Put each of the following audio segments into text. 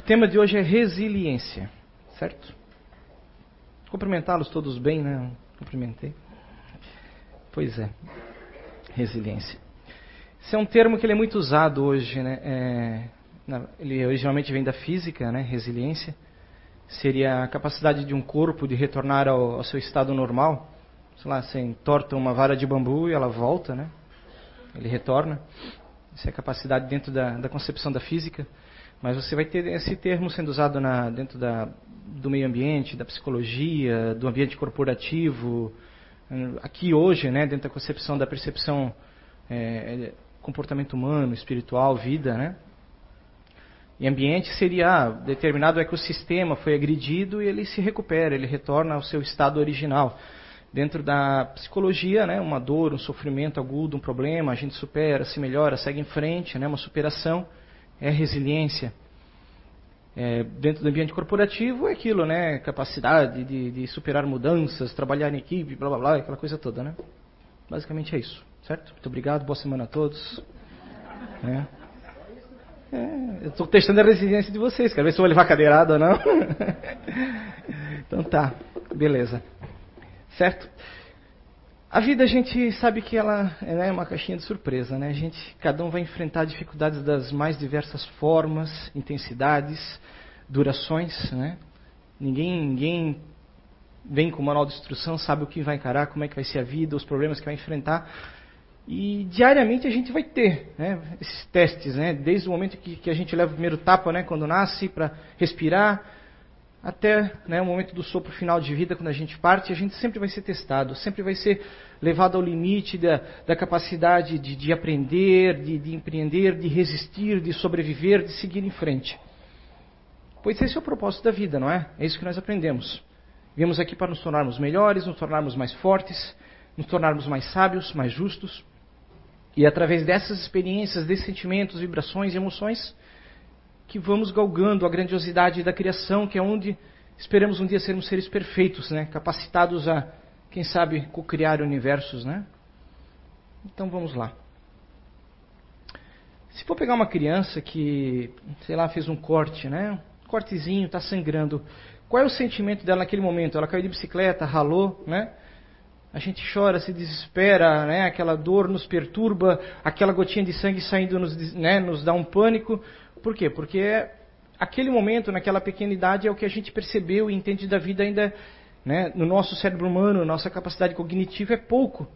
O tema de hoje é resiliência, certo? Cumprimentá-los todos bem, né? Cumprimentei. Pois é, resiliência. Esse é um termo que ele é muito usado hoje, né? É, ele originalmente vem da física, né? Resiliência seria a capacidade de um corpo de retornar ao, ao seu estado normal. Sei lá, você entorta uma vara de bambu e ela volta, né? Ele retorna. Essa é a capacidade dentro da, da concepção da física. Mas você vai ter esse termo sendo usado na, dentro da, do meio ambiente, da psicologia, do ambiente corporativo. Aqui hoje, né, dentro da concepção da percepção é, comportamento humano, espiritual, vida, né? E ambiente seria ah, determinado ecossistema foi agredido e ele se recupera, ele retorna ao seu estado original. Dentro da psicologia, né, uma dor, um sofrimento agudo, um problema, a gente supera, se melhora, segue em frente, né, uma superação é resiliência. É, dentro do ambiente corporativo é aquilo, né, capacidade de, de superar mudanças, trabalhar em equipe, blá blá blá, aquela coisa toda, né? Basicamente é isso, certo? Muito obrigado, boa semana a todos. É. É, eu estou testando a resiliência de vocês, quero ver se eu vou levar cadeirada ou não. então tá, beleza. Certo? A vida a gente sabe que ela é uma caixinha de surpresa, né? A gente, cada um vai enfrentar dificuldades das mais diversas formas, intensidades, durações, né? Ninguém, ninguém vem com o manual de instrução, sabe o que vai encarar, como é que vai ser a vida, os problemas que vai enfrentar. E diariamente a gente vai ter né, esses testes, né, desde o momento que, que, a gente leva o primeiro tapa, né, quando nasce, para respirar, até né, o momento do sopro final de vida, quando a gente parte, a gente sempre vai ser testado, sempre vai ser levado ao limite da, da capacidade de, de aprender, de, de, empreender, de resistir, de sobreviver, de seguir em frente. Pois esse é o propósito da vida, não é? É isso que nós aprendemos. Viemos aqui para nos tornarmos melhores, nos tornarmos mais fortes, nos tornarmos mais sábios, mais justos. E através dessas experiências, desses sentimentos, vibrações e emoções, que vamos galgando a grandiosidade da criação, que é onde esperamos um dia sermos seres perfeitos, né? capacitados a, quem sabe, co-criar universos. Né? Então vamos lá. Se for pegar uma criança que, sei lá, fez um corte, né? Um cortezinho, está sangrando. Qual é o sentimento dela naquele momento? Ela caiu de bicicleta, ralou, né? A gente chora, se desespera, né? aquela dor nos perturba, aquela gotinha de sangue saindo nos, né? nos dá um pânico. Por quê? Porque aquele momento, naquela pequena idade, é o que a gente percebeu e entende da vida ainda né? no nosso cérebro humano, nossa capacidade cognitiva é pouco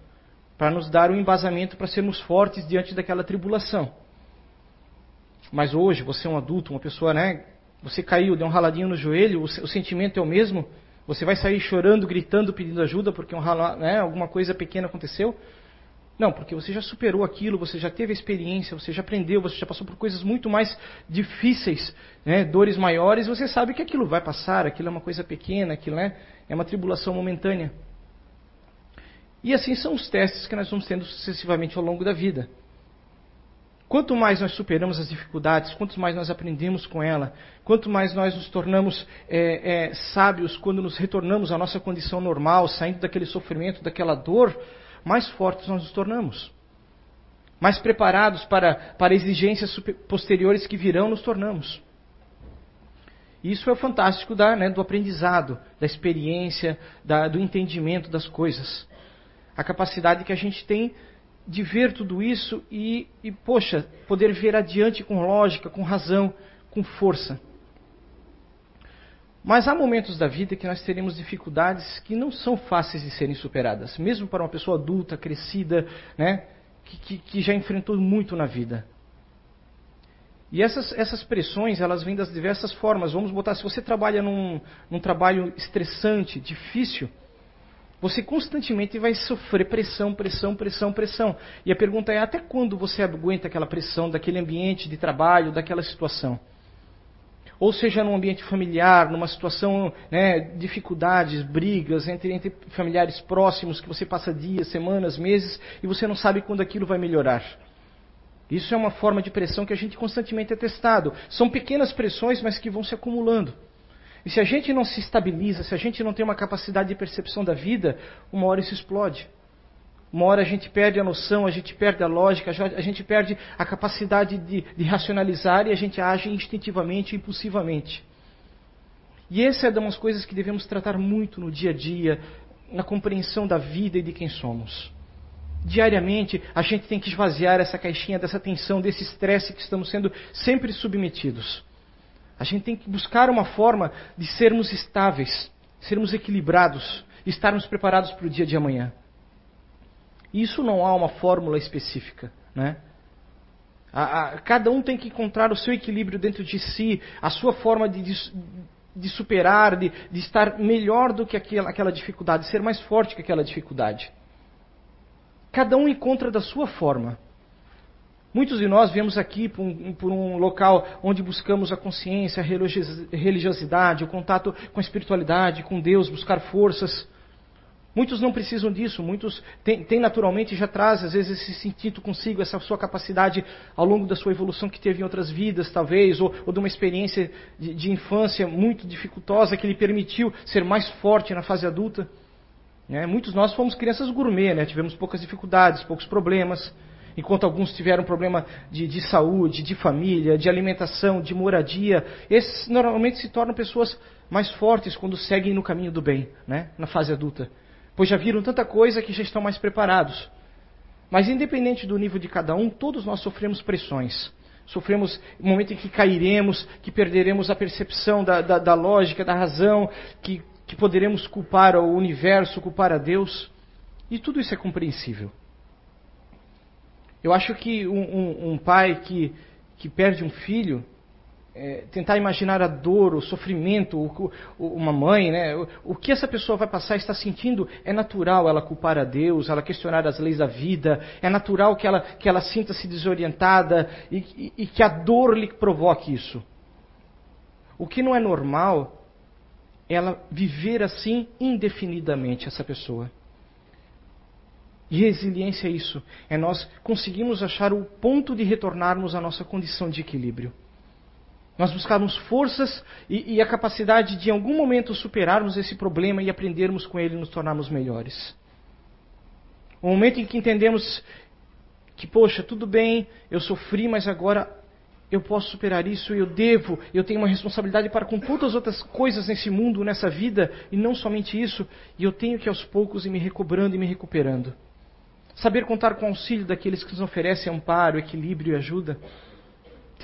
para nos dar um embasamento para sermos fortes diante daquela tribulação. Mas hoje, você é um adulto, uma pessoa, né? Você caiu, deu um raladinho no joelho, o, o sentimento é o mesmo. Você vai sair chorando, gritando, pedindo ajuda porque um né, alguma coisa pequena aconteceu? Não, porque você já superou aquilo, você já teve a experiência, você já aprendeu, você já passou por coisas muito mais difíceis, né, dores maiores, você sabe que aquilo vai passar, aquilo é uma coisa pequena, aquilo né, é uma tribulação momentânea. E assim são os testes que nós vamos tendo sucessivamente ao longo da vida. Quanto mais nós superamos as dificuldades, quanto mais nós aprendemos com ela, quanto mais nós nos tornamos é, é, sábios quando nos retornamos à nossa condição normal, saindo daquele sofrimento, daquela dor, mais fortes nós nos tornamos. Mais preparados para, para exigências posteriores que virão, nos tornamos. Isso é o fantástico da, né, do aprendizado, da experiência, da, do entendimento das coisas. A capacidade que a gente tem de ver tudo isso e, e, poxa, poder ver adiante com lógica, com razão, com força. Mas há momentos da vida que nós teremos dificuldades que não são fáceis de serem superadas, mesmo para uma pessoa adulta, crescida, né, que, que, que já enfrentou muito na vida. E essas, essas pressões, elas vêm das diversas formas. Vamos botar, se você trabalha num, num trabalho estressante, difícil, você constantemente vai sofrer pressão, pressão, pressão, pressão. E a pergunta é: até quando você aguenta aquela pressão daquele ambiente de trabalho, daquela situação? Ou seja, num ambiente familiar, numa situação, né, dificuldades, brigas entre, entre familiares próximos que você passa dias, semanas, meses e você não sabe quando aquilo vai melhorar. Isso é uma forma de pressão que a gente constantemente é testado. São pequenas pressões, mas que vão se acumulando. E se a gente não se estabiliza, se a gente não tem uma capacidade de percepção da vida, uma hora isso explode. Uma hora a gente perde a noção, a gente perde a lógica, a gente perde a capacidade de, de racionalizar e a gente age instintivamente, impulsivamente. E essa é uma das coisas que devemos tratar muito no dia a dia, na compreensão da vida e de quem somos. Diariamente, a gente tem que esvaziar essa caixinha dessa tensão, desse estresse que estamos sendo sempre submetidos. A gente tem que buscar uma forma de sermos estáveis, sermos equilibrados, estarmos preparados para o dia de amanhã. Isso não há uma fórmula específica, né? A, a, cada um tem que encontrar o seu equilíbrio dentro de si, a sua forma de, de, de superar, de, de, estar melhor do que aquela, aquela dificuldade, ser mais forte que aquela dificuldade. Cada um encontra da sua forma. Muitos de nós viemos aqui por um, por um, local onde buscamos a consciência, a religiosidade, o contato com a espiritualidade, com Deus, buscar forças. Muitos não precisam disso, muitos têm, têm naturalmente já traz às vezes esse sentido consigo, essa sua capacidade ao longo da sua evolução que teve em outras vidas, talvez, ou, ou de uma experiência de, de infância muito dificultosa que lhe permitiu ser mais forte na fase adulta. Né? Muitos de nós fomos crianças gourmet, né? tivemos poucas dificuldades, poucos problemas. Enquanto alguns tiveram problema de, de, saúde, de família, de alimentação, de moradia, esses normalmente se tornam pessoas mais fortes quando seguem no caminho do bem, né? na fase adulta. Pois já viram tanta coisa que já estão mais preparados. Mas independente do nível de cada um, todos nós sofremos pressões. Sofremos o momento em que cairemos, que perderemos a percepção da, da, da lógica, da razão, que, que poderemos culpar o universo, culpar a Deus. E tudo isso é compreensível. Eu acho que um, um, um pai que, que perde um filho, é, tentar imaginar a dor, o sofrimento, o, o, uma mãe, né? O, o, que essa pessoa vai passar, está sentindo, é natural ela culpar a Deus, ela questionar as leis da vida, é natural que ela, que ela sinta-se desorientada e, e, e que a dor lhe provoque isso. O que não é normal é ela viver assim indefinidamente, essa pessoa. E resiliência é isso. É nós conseguimos achar o ponto de retornarmos à nossa condição de equilíbrio. Nós buscarmos forças e, e, a capacidade de, em algum momento, superarmos esse problema e aprendermos com ele e nos tornarmos melhores. O momento em que entendemos que, poxa, tudo bem, eu sofri, mas agora eu posso superar isso, eu devo, eu tenho uma responsabilidade para com todas as outras coisas nesse mundo, nessa vida, e não somente isso, e eu tenho que aos poucos ir me recobrando e me recuperando. Saber contar com o auxílio daqueles que nos oferecem amparo, equilíbrio e ajuda.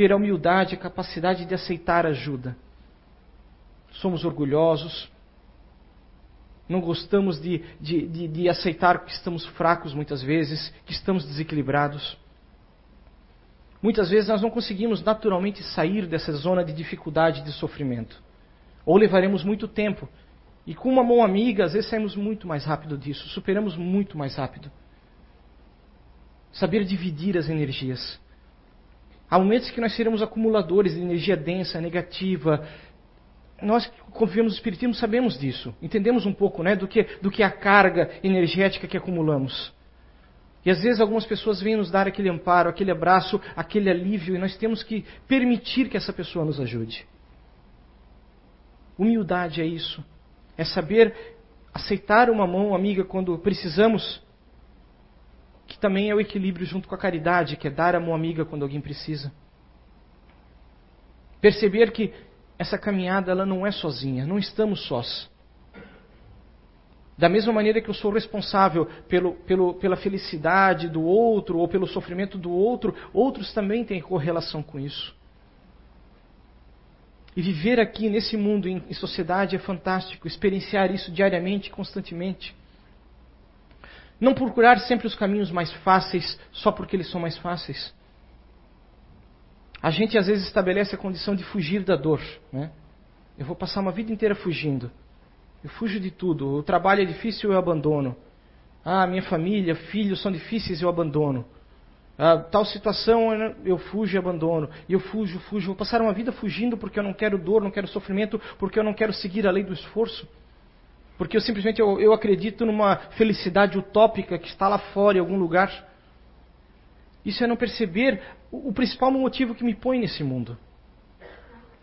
Ter a humildade a capacidade de aceitar ajuda. Somos orgulhosos. Não gostamos de, de, de, de aceitar que estamos fracos muitas vezes, que estamos desequilibrados. Muitas vezes nós não conseguimos naturalmente sair dessa zona de dificuldade de sofrimento. Ou levaremos muito tempo. E com uma mão amiga, às vezes saímos muito mais rápido disso, superamos muito mais rápido. Saber dividir as energias. Há momentos que nós seremos acumuladores de energia densa, negativa. Nós que convivemos no Espiritismo sabemos disso. Entendemos um pouco né, do, que, do que é a carga energética que acumulamos. E às vezes algumas pessoas vêm nos dar aquele amparo, aquele abraço, aquele alívio, e nós temos que permitir que essa pessoa nos ajude. Humildade é isso. É saber aceitar uma mão amiga quando precisamos que também é o equilíbrio junto com a caridade, que é dar a mão amiga quando alguém precisa. Perceber que essa caminhada ela não é sozinha, não estamos sós. Da mesma maneira que eu sou responsável pelo, pelo, pela felicidade do outro ou pelo sofrimento do outro, outros também têm correlação com isso. E viver aqui nesse mundo, em, em sociedade, é fantástico, experienciar isso diariamente, constantemente. Não procurar sempre os caminhos mais fáceis só porque eles são mais fáceis. A gente às vezes estabelece a condição de fugir da dor. Né? Eu vou passar uma vida inteira fugindo. Eu fujo de tudo. O trabalho é difícil, eu abandono. Ah, minha família, filhos são difíceis, eu abandono. Ah, tal situação eu fujo e abandono. E eu fujo, fujo. Vou passar uma vida fugindo porque eu não quero dor, não quero sofrimento, porque eu não quero seguir a lei do esforço. Porque eu simplesmente eu, eu acredito numa felicidade utópica que está lá fora em algum lugar. Isso é não perceber o, o principal motivo que me põe nesse mundo.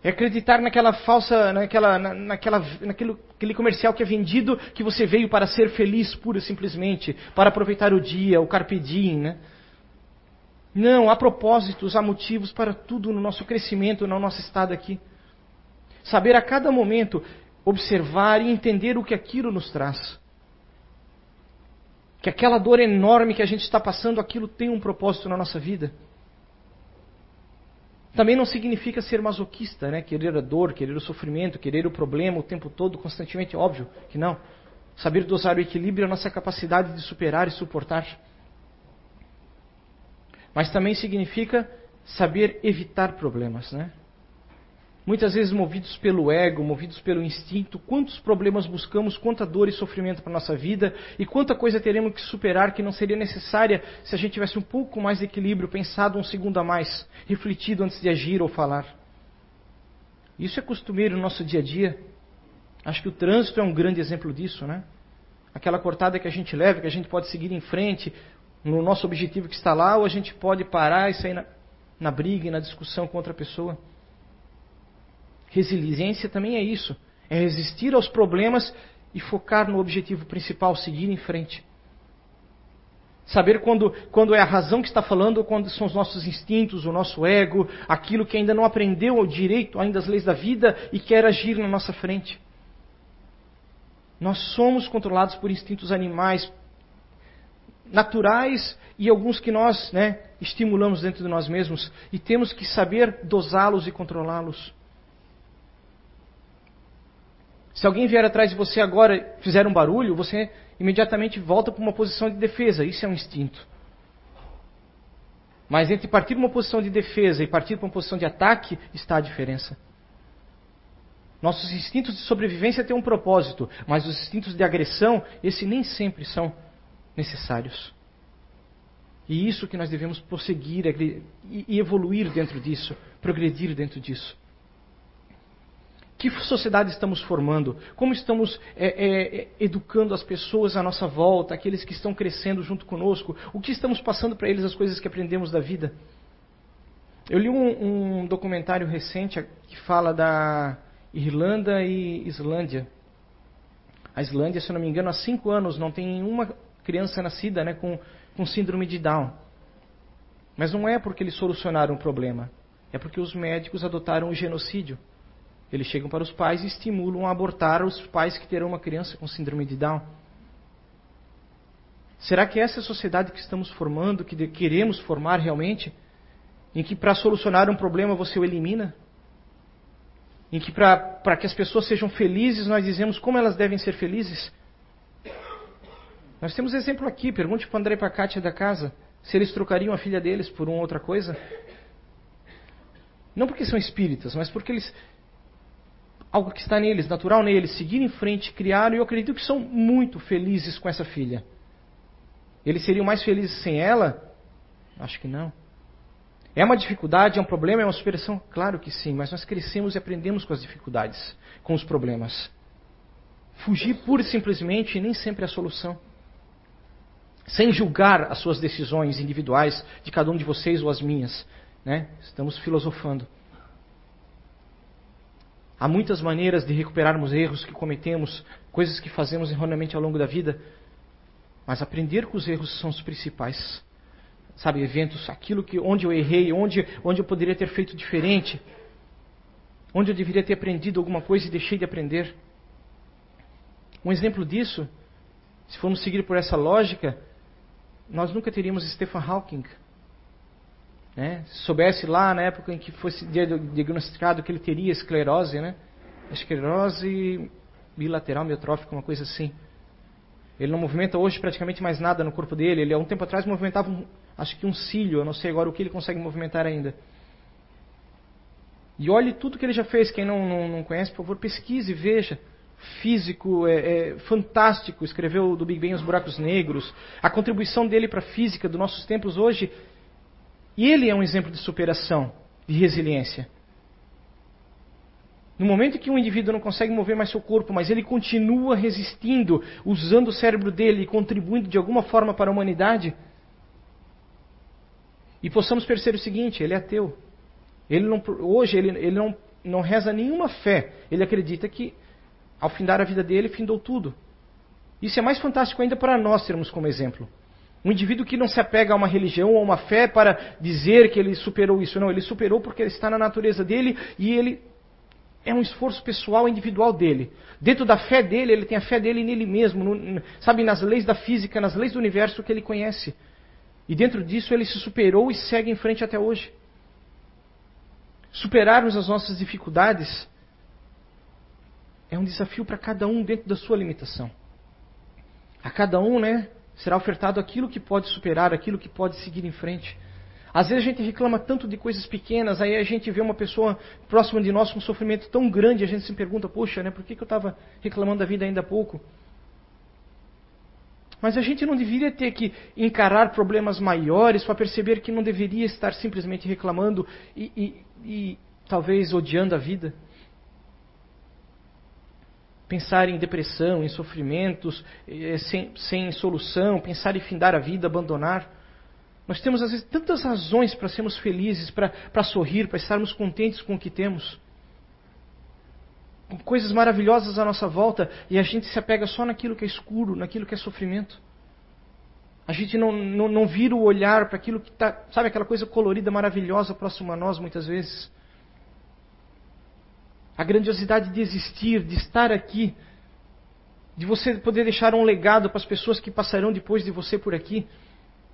É acreditar naquela falsa, naquela, naquela, naquele aquele comercial que é vendido que você veio para ser feliz pura e simplesmente, para aproveitar o dia, o carpe diem, né? Não, há propósitos, há motivos para tudo no nosso crescimento, no nosso estado aqui. Saber a cada momento observar e entender o que aquilo nos traz. Que aquela dor enorme que a gente está passando, aquilo tem um propósito na nossa vida. Também não significa ser masoquista, né? Querer a dor, querer o sofrimento, querer o problema o tempo todo, constantemente, óbvio que não. Saber dosar o equilíbrio é a nossa capacidade de superar e suportar. Mas também significa saber evitar problemas, né? Muitas vezes movidos pelo ego, movidos pelo instinto, quantos problemas buscamos, quanta dor e sofrimento para nossa vida e quanta coisa teremos que superar que não seria necessária se a gente tivesse um pouco mais de equilíbrio, pensado um segundo a mais, refletido antes de agir ou falar. Isso é costumeiro no nosso dia a dia. Acho que o trânsito é um grande exemplo disso, né? Aquela cortada que a gente leva, que a gente pode seguir em frente no nosso objetivo que está lá, ou a gente pode parar e sair na, na briga e na discussão com outra pessoa. Resiliência também é isso. É resistir aos problemas e focar no objetivo principal, seguir em frente. Saber quando, quando é a razão que está falando ou quando são os nossos instintos, o nosso ego, aquilo que ainda não aprendeu o direito ainda as leis da vida e quer agir na nossa frente. Nós somos controlados por instintos animais, naturais e alguns que nós né, estimulamos dentro de nós mesmos e temos que saber dosá-los e controlá-los. Se alguém vier atrás de você agora e fizer um barulho, você imediatamente volta para uma posição de defesa. Isso é um instinto. Mas entre partir para uma posição de defesa e partir para uma posição de ataque está a diferença. Nossos instintos de sobrevivência têm um propósito, mas os instintos de agressão, esse nem sempre são necessários. E isso que nós devemos prosseguir e evoluir dentro disso, progredir dentro disso. Que sociedade estamos formando? Como estamos é, é, educando as pessoas à nossa volta, aqueles que estão crescendo junto conosco? O que estamos passando para eles as coisas que aprendemos da vida? Eu li um, um documentário recente que fala da Irlanda e Islândia. A Islândia, se eu não me engano, há cinco anos não tem uma criança nascida né, com, com síndrome de Down. Mas não é porque eles solucionaram o problema, é porque os médicos adotaram o genocídio. Eles chegam para os pais e estimulam a abortar os pais que terão uma criança com síndrome de Down. Será que essa é a sociedade que estamos formando, que queremos formar realmente? Em que para solucionar um problema você o elimina? Em que para que as pessoas sejam felizes nós dizemos como elas devem ser felizes? Nós temos exemplo aqui, pergunte para o André e para a Kátia da casa se eles trocariam a filha deles por uma outra coisa. Não porque são espíritas, mas porque eles algo que está neles, natural neles, seguir em frente, criar, e eu acredito que são muito felizes com essa filha. Eles seriam mais felizes sem ela? Acho que não. É uma dificuldade, é um problema, é uma superação? Claro que sim, mas nós crescemos e aprendemos com as dificuldades, com os problemas. Fugir pura e simplesmente nem sempre é a solução. Sem julgar as suas decisões individuais de cada um de vocês ou as minhas. Né? Estamos filosofando. Há muitas maneiras de recuperarmos erros que cometemos, coisas que fazemos erroneamente ao longo da vida. Mas aprender com os erros são os principais. Sabe, eventos, aquilo que onde eu errei, onde, onde eu poderia ter feito diferente, onde eu deveria ter aprendido alguma coisa e deixei de aprender. Um exemplo disso, se formos seguir por essa lógica, nós nunca teríamos Stephen Hawking. Né? Se soubesse lá na época em que fosse diagnosticado que ele teria esclerose, né? esclerose bilateral miotrófica, uma coisa assim. Ele não movimenta hoje praticamente mais nada no corpo dele. Ele há um tempo atrás movimentava, um, acho que um cílio, eu não sei agora o que ele consegue movimentar ainda. E olhe tudo que ele já fez. Quem não, não, não conhece, por favor, pesquise, veja. Físico, é, é, fantástico, escreveu do Big Bang os buracos negros. A contribuição dele para a física dos nossos tempos hoje e ele é um exemplo de superação, de resiliência. No momento que um indivíduo não consegue mover mais seu corpo, mas ele continua resistindo, usando o cérebro dele e contribuindo de alguma forma para a humanidade, e possamos perceber o seguinte: ele é ateu. Ele não, hoje ele, ele não não reza nenhuma fé, ele acredita que ao findar a vida dele, findou tudo. Isso é mais fantástico ainda para nós termos como exemplo. Um indivíduo que não se apega a uma religião ou a uma fé para dizer que ele superou isso. Não, ele superou porque ele está na natureza dele e ele é um esforço pessoal, individual dele. Dentro da fé dele, ele tem a fé dele nele mesmo, no, sabe, nas leis da física, nas leis do universo que ele conhece. E dentro disso ele se superou e segue em frente até hoje. Superarmos as nossas dificuldades é um desafio para cada um dentro da sua limitação. A cada um, né, será ofertado aquilo que pode superar, aquilo que pode seguir em frente. Às vezes a gente reclama tanto de coisas pequenas, aí a gente vê uma pessoa próxima de nós com um sofrimento tão grande, a gente se pergunta, poxa, né, por que, que eu estava reclamando da vida ainda há pouco? Mas a gente não deveria ter que encarar problemas maiores para perceber que não deveria estar simplesmente reclamando e, e, e talvez odiando a vida. Pensar em depressão, em sofrimentos eh, sem, sem solução, pensar em findar a vida, abandonar. Nós temos às vezes tantas razões para sermos felizes, para, sorrir, para estarmos contentes com o que temos. Com coisas maravilhosas à nossa volta e a gente se apega só naquilo que é escuro, naquilo que é sofrimento. A gente não, não, não vira o olhar para aquilo que está, sabe, aquela coisa colorida, maravilhosa próxima a nós muitas vezes. A grandiosidade de existir, de estar aqui, de você poder deixar um legado para as pessoas que passarão depois de você por aqui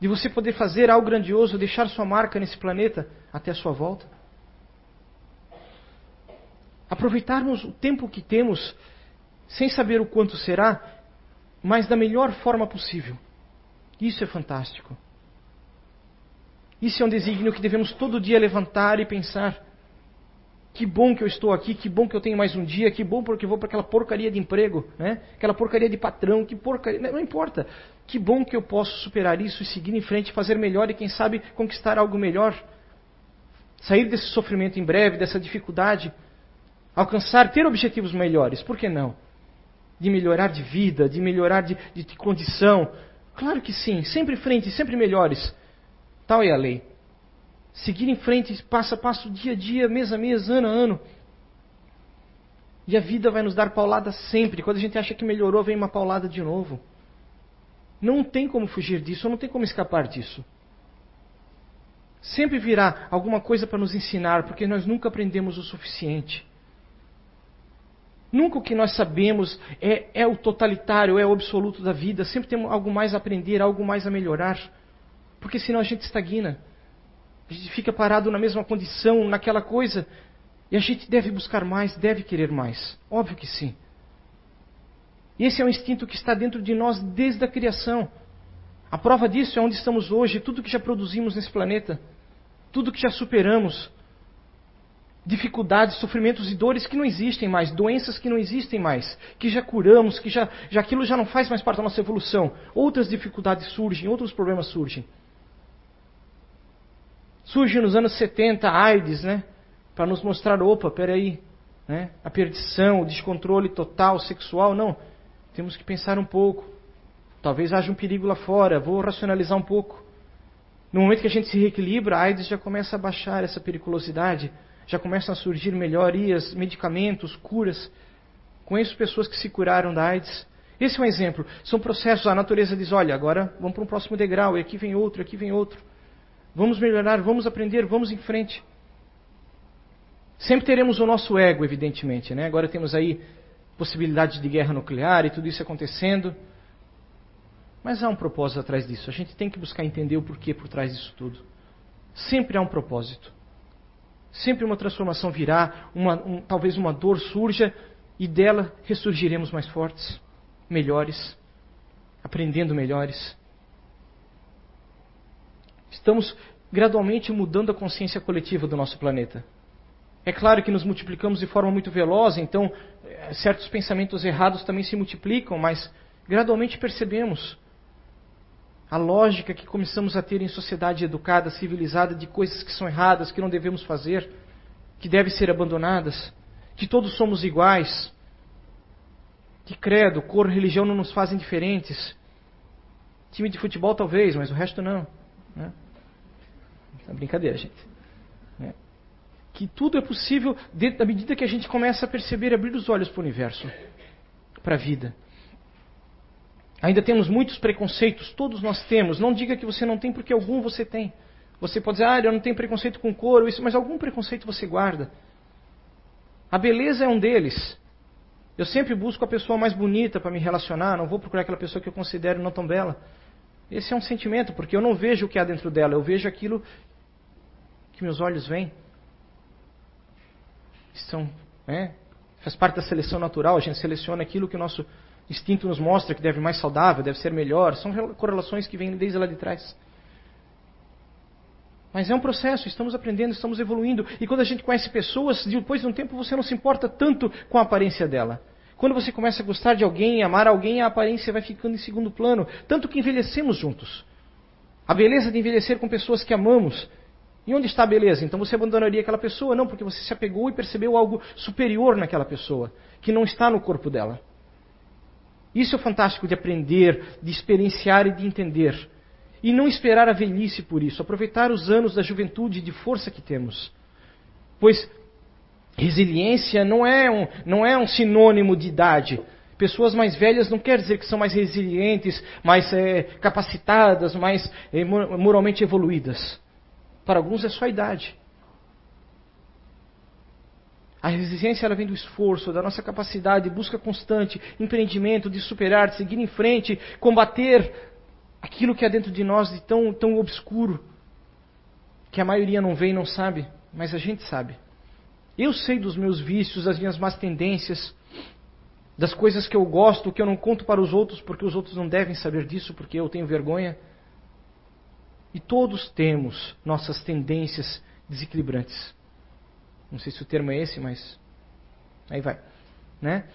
de você poder fazer algo grandioso, deixar sua marca nesse planeta até a sua volta. Aproveitarmos o tempo que temos, sem saber o quanto será, mas da melhor forma possível. Isso é fantástico. Isso é um desígnio que devemos todo dia levantar e pensar. Que bom que eu estou aqui, que bom que eu tenho mais um dia, que bom porque eu vou para aquela porcaria de emprego, né? aquela porcaria de patrão, que porcaria. Não importa. Que bom que eu posso superar isso e seguir em frente, fazer melhor e, quem sabe, conquistar algo melhor. Sair desse sofrimento em breve, dessa dificuldade. Alcançar, ter objetivos melhores. Por que não? De melhorar de vida, de melhorar de, de, de condição. Claro que sim, sempre em frente, sempre melhores. Tal é a lei seguir em frente, passo a passo, dia a dia, mês a mês, ano a ano. E a vida vai nos dar paulada sempre. Quando a gente acha que melhorou, vem uma paulada de novo. Não tem como fugir disso, não tem como escapar disso. Sempre virá alguma coisa para nos ensinar, porque nós nunca aprendemos o suficiente. Nunca o que nós sabemos é, é o totalitário, é o absoluto da vida. Sempre temos algo mais a aprender, algo mais a melhorar. Porque senão a gente estagna. A gente fica parado na mesma condição, naquela coisa. E a gente deve buscar mais, deve querer mais. Óbvio que sim. E esse é um instinto que está dentro de nós desde a criação. A prova disso é onde estamos hoje, tudo que já produzimos nesse planeta, tudo que já superamos. Dificuldades, sofrimentos e dores que não existem mais, doenças que não existem mais, que já curamos, que já, já aquilo já não faz mais parte da nossa evolução. Outras dificuldades surgem, outros problemas surgem. Surge nos anos 70 a AIDS, né? Para nos mostrar, opa, peraí, né? A perdição, o descontrole total sexual, não. Temos que pensar um pouco. Talvez haja um perigo lá fora, vou racionalizar um pouco. No momento que a gente se reequilibra, a AIDS já começa a baixar essa periculosidade, já começam a surgir melhorias, medicamentos, curas. Conheço pessoas que se curaram da AIDS. Esse é um exemplo. São processos, a natureza diz: olha, agora vamos para um próximo degrau, e aqui vem outro, aqui vem outro. Vamos melhorar, vamos aprender, vamos em frente. Sempre teremos o nosso ego, evidentemente. Né? Agora temos aí possibilidade de guerra nuclear e tudo isso acontecendo. Mas há um propósito atrás disso. A gente tem que buscar entender o porquê por trás disso tudo. Sempre há um propósito. Sempre uma transformação virá, uma, um, talvez uma dor surja e dela ressurgiremos mais fortes, melhores, aprendendo melhores. Estamos gradualmente mudando a consciência coletiva do nosso planeta. É claro que nos multiplicamos de forma muito veloz, então eh, certos pensamentos errados também se multiplicam, mas gradualmente percebemos a lógica que começamos a ter em sociedade educada, civilizada, de coisas que são erradas, que não devemos fazer, que devem ser abandonadas, que todos somos iguais, que credo, cor, religião não nos fazem diferentes. Time de futebol talvez, mas o resto não. Né? É brincadeira, gente. É. que tudo é possível dentro da medida que a gente começa a perceber e abrir os olhos para o universo, para a vida. Ainda temos muitos preconceitos, todos nós temos. Não diga que você não tem, porque algum você tem. Você pode dizer, ah, eu não tenho preconceito com couro, isso, mas algum preconceito você guarda. A beleza é um deles. Eu sempre busco a pessoa mais bonita para me relacionar, não vou procurar aquela pessoa que eu considero não tão bela. Esse é um sentimento, porque eu não vejo o que há dentro dela, eu vejo aquilo que meus olhos veem. São, é, faz parte da seleção natural, a gente seleciona aquilo que o nosso instinto nos mostra que deve mais saudável, deve ser melhor. São correlações que vêm desde lá de trás. Mas é um processo, estamos aprendendo, estamos evoluindo. E quando a gente conhece pessoas, depois de um tempo você não se importa tanto com a aparência dela. Quando você começa a gostar de alguém, amar alguém, a aparência vai ficando em segundo plano. Tanto que envelhecemos juntos. A beleza de envelhecer com pessoas que amamos. E onde está a beleza? Então você abandonaria aquela pessoa? Não, porque você se apegou e percebeu algo superior naquela pessoa, que não está no corpo dela. Isso é fantástico de aprender, de experienciar e de entender. E não esperar a velhice por isso, aproveitar os anos da juventude e de força que temos. Pois resiliência não é um, não é um sinônimo de idade. Pessoas mais velhas não quer dizer que são mais resilientes, mais é, capacitadas, mais é, moralmente evoluídas. Para alguns é só a idade. A resiliência ela vem do esforço, da nossa capacidade, busca constante, empreendimento, de superar, de seguir em frente, combater aquilo que há dentro de nós de tão, tão obscuro, que a maioria não vê e não sabe, mas a gente sabe. Eu sei dos meus vícios, das minhas más tendências, das coisas que eu gosto, que eu não conto para os outros, porque os outros não devem saber disso, porque eu tenho vergonha. E todos temos nossas tendências desequilibrantes. Não sei se o termo é esse, mas aí vai, né?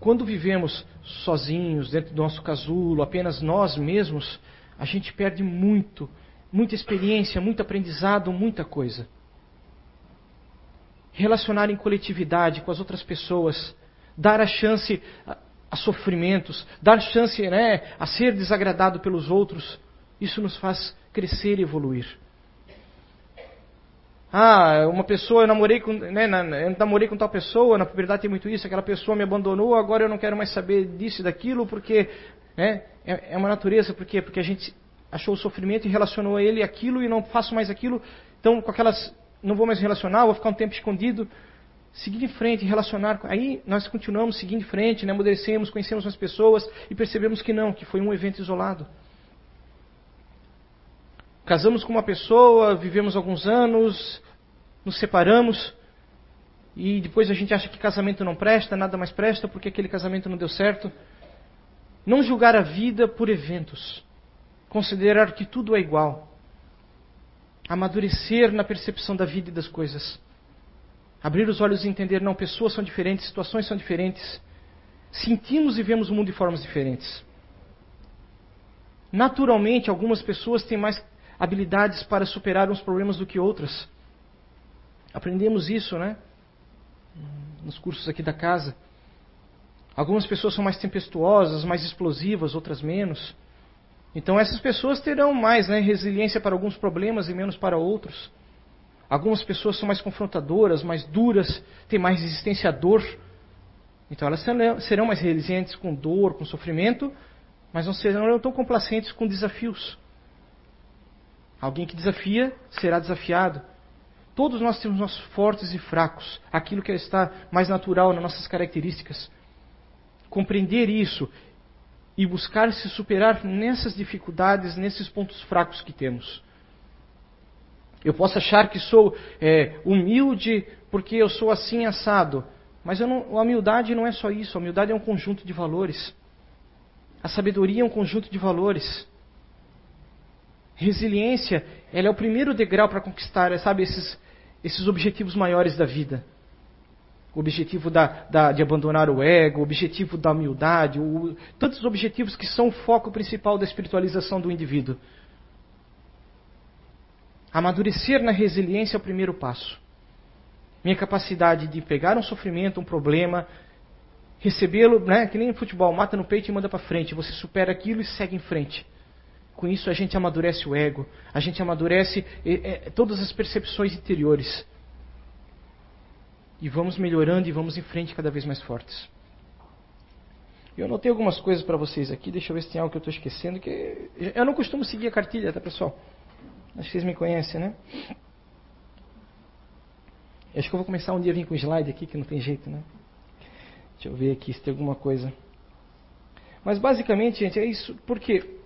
Quando vivemos sozinhos, dentro do nosso casulo, apenas nós mesmos, a gente perde muito, muita experiência, muito aprendizado, muita coisa. Relacionar em coletividade com as outras pessoas, dar a chance a, sofrimentos, dar chance né, a ser desagradado pelos outros, isso nos faz crescer e evoluir. Ah, uma pessoa, eu namorei com, né, eu namorei com tal pessoa, na propriedade tem muito isso, aquela pessoa me abandonou, agora eu não quero mais saber disso e daquilo, porque né, é, é uma natureza, por quê? Porque a gente achou o sofrimento e relacionou ele aquilo e não faço mais aquilo, então com aquelas, não vou mais relacionar, vou ficar um tempo escondido. Seguir em frente, relacionar. Aí nós continuamos seguindo em frente, né, amadurecemos, conhecemos as pessoas e percebemos que não, que foi um evento isolado. Casamos com uma pessoa, vivemos alguns anos, nos separamos e depois a gente acha que casamento não presta, nada mais presta porque aquele casamento não deu certo. Não julgar a vida por eventos. Considerar que tudo é igual. Amadurecer na percepção da vida e das coisas. Abrir os olhos e entender, não, pessoas são diferentes, situações são diferentes. Sentimos e vemos o mundo de formas diferentes. Naturalmente, algumas pessoas têm mais habilidades para superar uns problemas do que outras. Aprendemos isso, né? Nos cursos aqui da casa. Algumas pessoas são mais tempestuosas, mais explosivas, outras menos. Então essas pessoas terão mais né, resiliência para alguns problemas e menos para outros. Algumas pessoas são mais confrontadoras, mais duras, têm mais resistência à dor. Então elas serão mais resilientes com dor, com sofrimento, mas não serão tão complacentes com desafios. Alguém que desafia será desafiado. Todos nós temos nossos fortes e fracos, aquilo que está mais natural nas nossas características. Compreender isso e buscar se superar nessas dificuldades, nesses pontos fracos que temos. Eu posso achar que sou é, humilde porque eu sou assim assado, mas não, a humildade não é só isso. A humildade é um conjunto de valores. A sabedoria é um conjunto de valores. Resiliência, ela é o primeiro degrau para conquistar, sabe, esses, esses objetivos maiores da vida. O objetivo da, da, de abandonar o ego, o objetivo da humildade, o, tantos objetivos que são o foco principal da espiritualização do indivíduo. Amadurecer na resiliência é o primeiro passo. Minha capacidade de pegar um sofrimento, um problema, recebê-lo, né, que nem no futebol, mata no peito e manda para frente. Você supera aquilo e segue em frente. Com isso a gente amadurece o ego, a gente amadurece é, é, todas as percepções interiores. E vamos melhorando e vamos em frente cada vez mais fortes. Eu anotei algumas coisas para vocês aqui, deixa eu ver se tem algo que eu estou esquecendo. Que eu não costumo seguir a cartilha, tá pessoal? Acho que vocês me conhecem, né? Acho que eu vou começar um dia a vir com slide aqui, que não tem jeito, né? Deixa eu ver aqui se tem alguma coisa. Mas basicamente, gente, é isso. Porque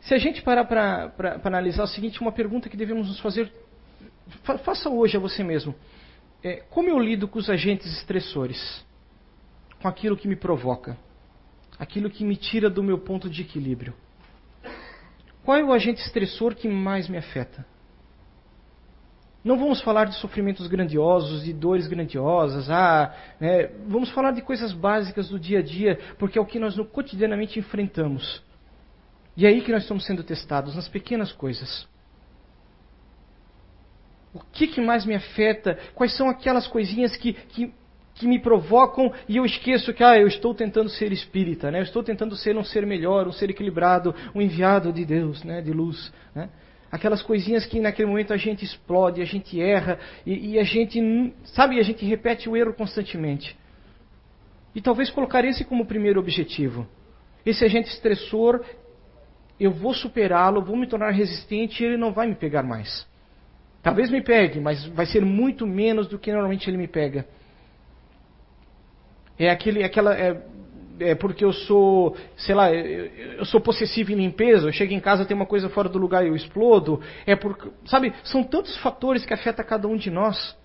se a gente parar para analisar o seguinte, uma pergunta que devemos nos fazer, fa faça hoje a você mesmo. É, como eu lido com os agentes estressores? Com aquilo que me provoca? Aquilo que me tira do meu ponto de equilíbrio? Qual é o agente estressor que mais me afeta? Não vamos falar de sofrimentos grandiosos, de dores grandiosas, ah, né, vamos falar de coisas básicas do dia a dia, porque é o que nós cotidianamente enfrentamos. E é aí que nós estamos sendo testados, nas pequenas coisas. O que, que mais me afeta? Quais são aquelas coisinhas que, que, que me provocam e eu esqueço que ah, eu estou tentando ser espírita, né? eu estou tentando ser um ser melhor, um ser equilibrado, um enviado de Deus, né? de luz. Né? Aquelas coisinhas que naquele momento a gente explode, a gente erra e, e a gente, sabe, a gente repete o erro constantemente. E talvez colocar esse como primeiro objetivo. Esse agente estressor eu vou superá-lo, vou me tornar resistente e ele não vai me pegar mais. Talvez me pegue, mas vai ser muito menos do que normalmente ele me pega. É aquele, aquela, é, é porque eu sou, sei lá, eu, eu, sou possessivo em limpeza, eu chego em casa tem uma coisa fora do lugar e eu explodo. É porque, sabe, são tantos fatores que afetam cada um de nós,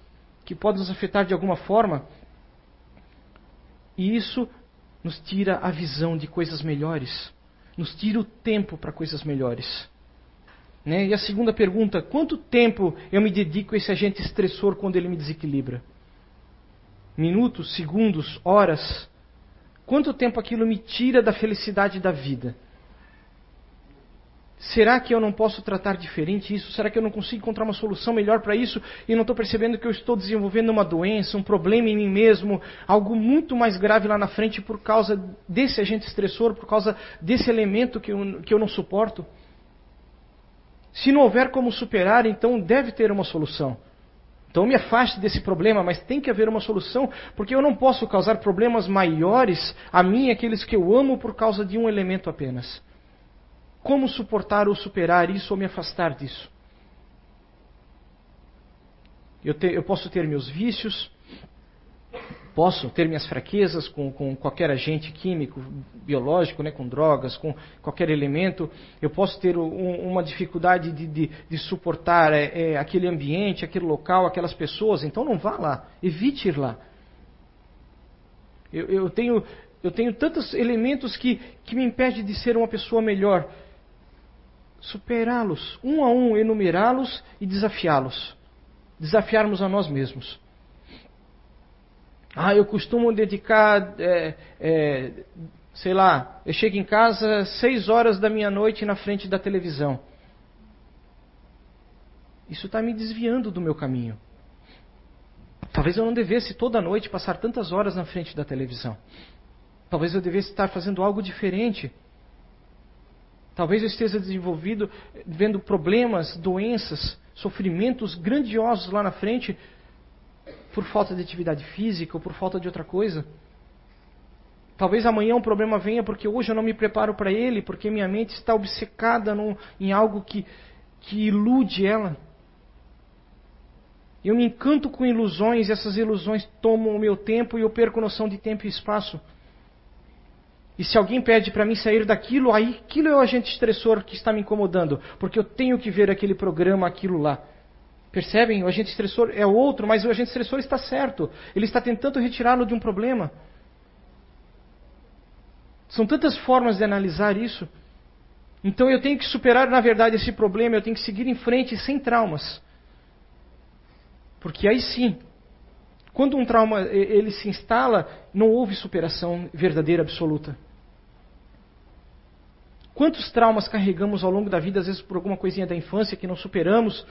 que podem nos afetar de alguma forma. E isso nos tira a visão de coisas melhores nos tira o tempo para coisas melhores. Né? E a segunda pergunta: quanto tempo eu me dedico a esse agente estressor quando ele me desequilibra? Minutos, segundos, horas? Quanto tempo aquilo me tira da felicidade da vida? Será que eu não posso tratar diferente isso? Será que eu não consigo encontrar uma solução melhor para isso e não estou percebendo que eu estou desenvolvendo uma doença, um problema em mim mesmo, algo muito mais grave lá na frente por causa desse agente estressor, por causa desse elemento que eu, que eu não suporto? Se não houver como superar, então deve ter uma solução. Então me afaste desse problema, mas tem que haver uma solução, porque eu não posso causar problemas maiores a mim e aqueles que eu amo por causa de um elemento apenas. Como suportar ou superar isso ou me afastar disso? Eu, te, eu posso ter meus vícios, posso ter minhas fraquezas com, com, qualquer agente químico, biológico, né, com drogas, com qualquer elemento. Eu posso ter um, uma dificuldade de, de, de suportar é, é, aquele ambiente, aquele local, aquelas pessoas. Então não vá lá, evite ir lá. Eu, eu tenho, eu tenho tantos elementos que, que me impedem de ser uma pessoa melhor superá-los, um a um, enumerá-los e desafiá-los. Desafiarmos a nós mesmos. Ah, eu costumo dedicar, é, é, sei lá, eu chego em casa seis horas da minha noite na frente da televisão. Isso está me desviando do meu caminho. Talvez eu não devesse toda noite passar tantas horas na frente da televisão. Talvez eu devesse estar fazendo algo diferente. Talvez eu esteja desenvolvido, vendo problemas, doenças, sofrimentos grandiosos lá na frente por falta de atividade física ou por falta de outra coisa. Talvez amanhã um problema venha porque hoje eu não me preparo para ele, porque minha mente está obcecada em algo que, que ilude ela. Eu me encanto com ilusões e essas ilusões tomam o meu tempo e eu perco noção de tempo e espaço. E se alguém pede para mim sair daquilo, aí aquilo é o agente estressor que está me incomodando, porque eu tenho que ver aquele programa, aquilo lá. Percebem? O agente estressor é outro, mas o agente estressor está certo. Ele está tentando retirá-lo de um problema. São tantas formas de analisar isso. Então eu tenho que superar, na verdade, esse problema, eu tenho que seguir em frente sem traumas. Porque aí sim, quando um trauma ele se instala, não houve superação verdadeira absoluta. Quantos traumas carregamos ao longo da vida, às vezes por alguma coisinha da infância que não superamos,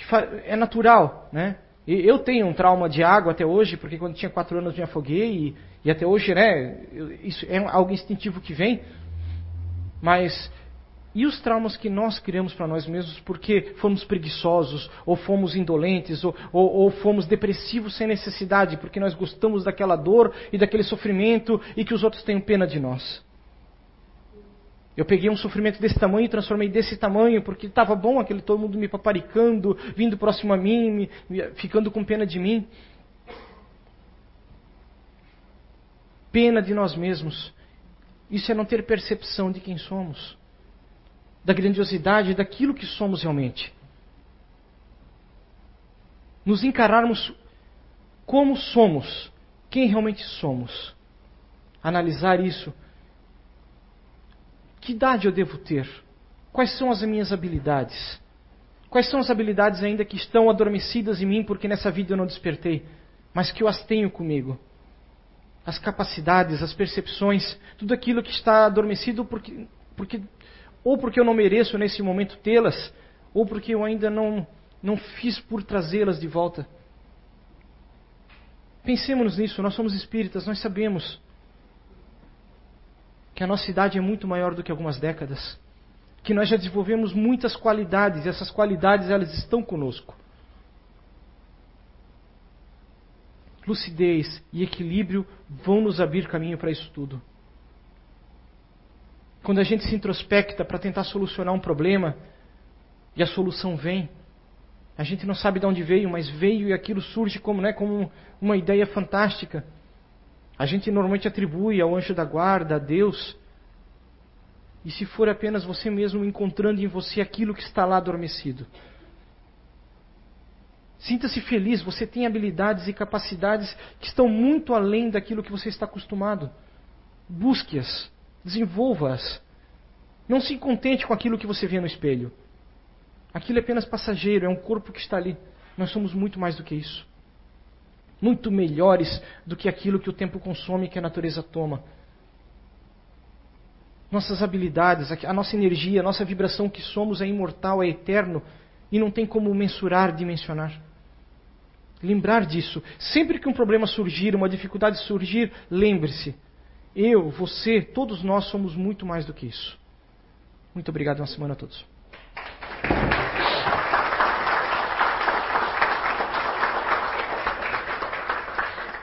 que é natural, né? Eu tenho um trauma de água até hoje, porque quando tinha quatro anos me afoguei e, e até hoje, né? Isso é algo instintivo que vem. Mas E os traumas que nós criamos para nós mesmos porque fomos preguiçosos, ou fomos indolentes, ou, ou, ou, fomos depressivos sem necessidade, porque nós gostamos daquela dor e daquele sofrimento e que os outros tenham pena de nós. Eu peguei um sofrimento desse tamanho e transformei desse tamanho porque estava bom aquele todo mundo me paparicando, vindo próximo a mim, me, ficando com pena de mim. Pena de nós mesmos. Isso é não ter percepção de quem somos da grandiosidade daquilo que somos realmente. Nos encararmos como somos, quem realmente somos. Analisar isso. Que idade eu devo ter? Quais são as minhas habilidades? Quais são as habilidades ainda que estão adormecidas em mim porque nessa vida eu não despertei, mas que eu as tenho comigo? As capacidades, as percepções, tudo aquilo que está adormecido porque, porque ou porque eu não mereço nesse momento tê-las, ou porque eu ainda não, não fiz por trazê-las de volta. Pensemos nisso, nós somos espíritas, nós sabemos que a nossa idade é muito maior do que algumas décadas, que nós já desenvolvemos muitas qualidades, e essas qualidades elas estão conosco. Lucidez e equilíbrio vão nos abrir caminho para isso tudo. Quando a gente se introspecta para tentar solucionar um problema e a solução vem, a gente não sabe de onde veio, mas veio e aquilo surge como, né, como uma ideia fantástica. A gente normalmente atribui ao anjo da guarda, a Deus. E se for apenas você mesmo encontrando em você aquilo que está lá adormecido? Sinta-se feliz, você tem habilidades e capacidades que estão muito além daquilo que você está acostumado. Busque-as. Desenvolva-as. Não se contente com aquilo que você vê no espelho. Aquilo é apenas passageiro, é um corpo que está ali. Nós somos muito mais do que isso. Muito melhores do que aquilo que o tempo consome e que a natureza toma. Nossas habilidades, a nossa energia, a nossa vibração que somos é imortal, é eterno e não tem como mensurar, dimensionar. Lembrar disso. Sempre que um problema surgir, uma dificuldade surgir, lembre-se eu, você, todos nós somos muito mais do que isso. Muito obrigado, uma semana a todos.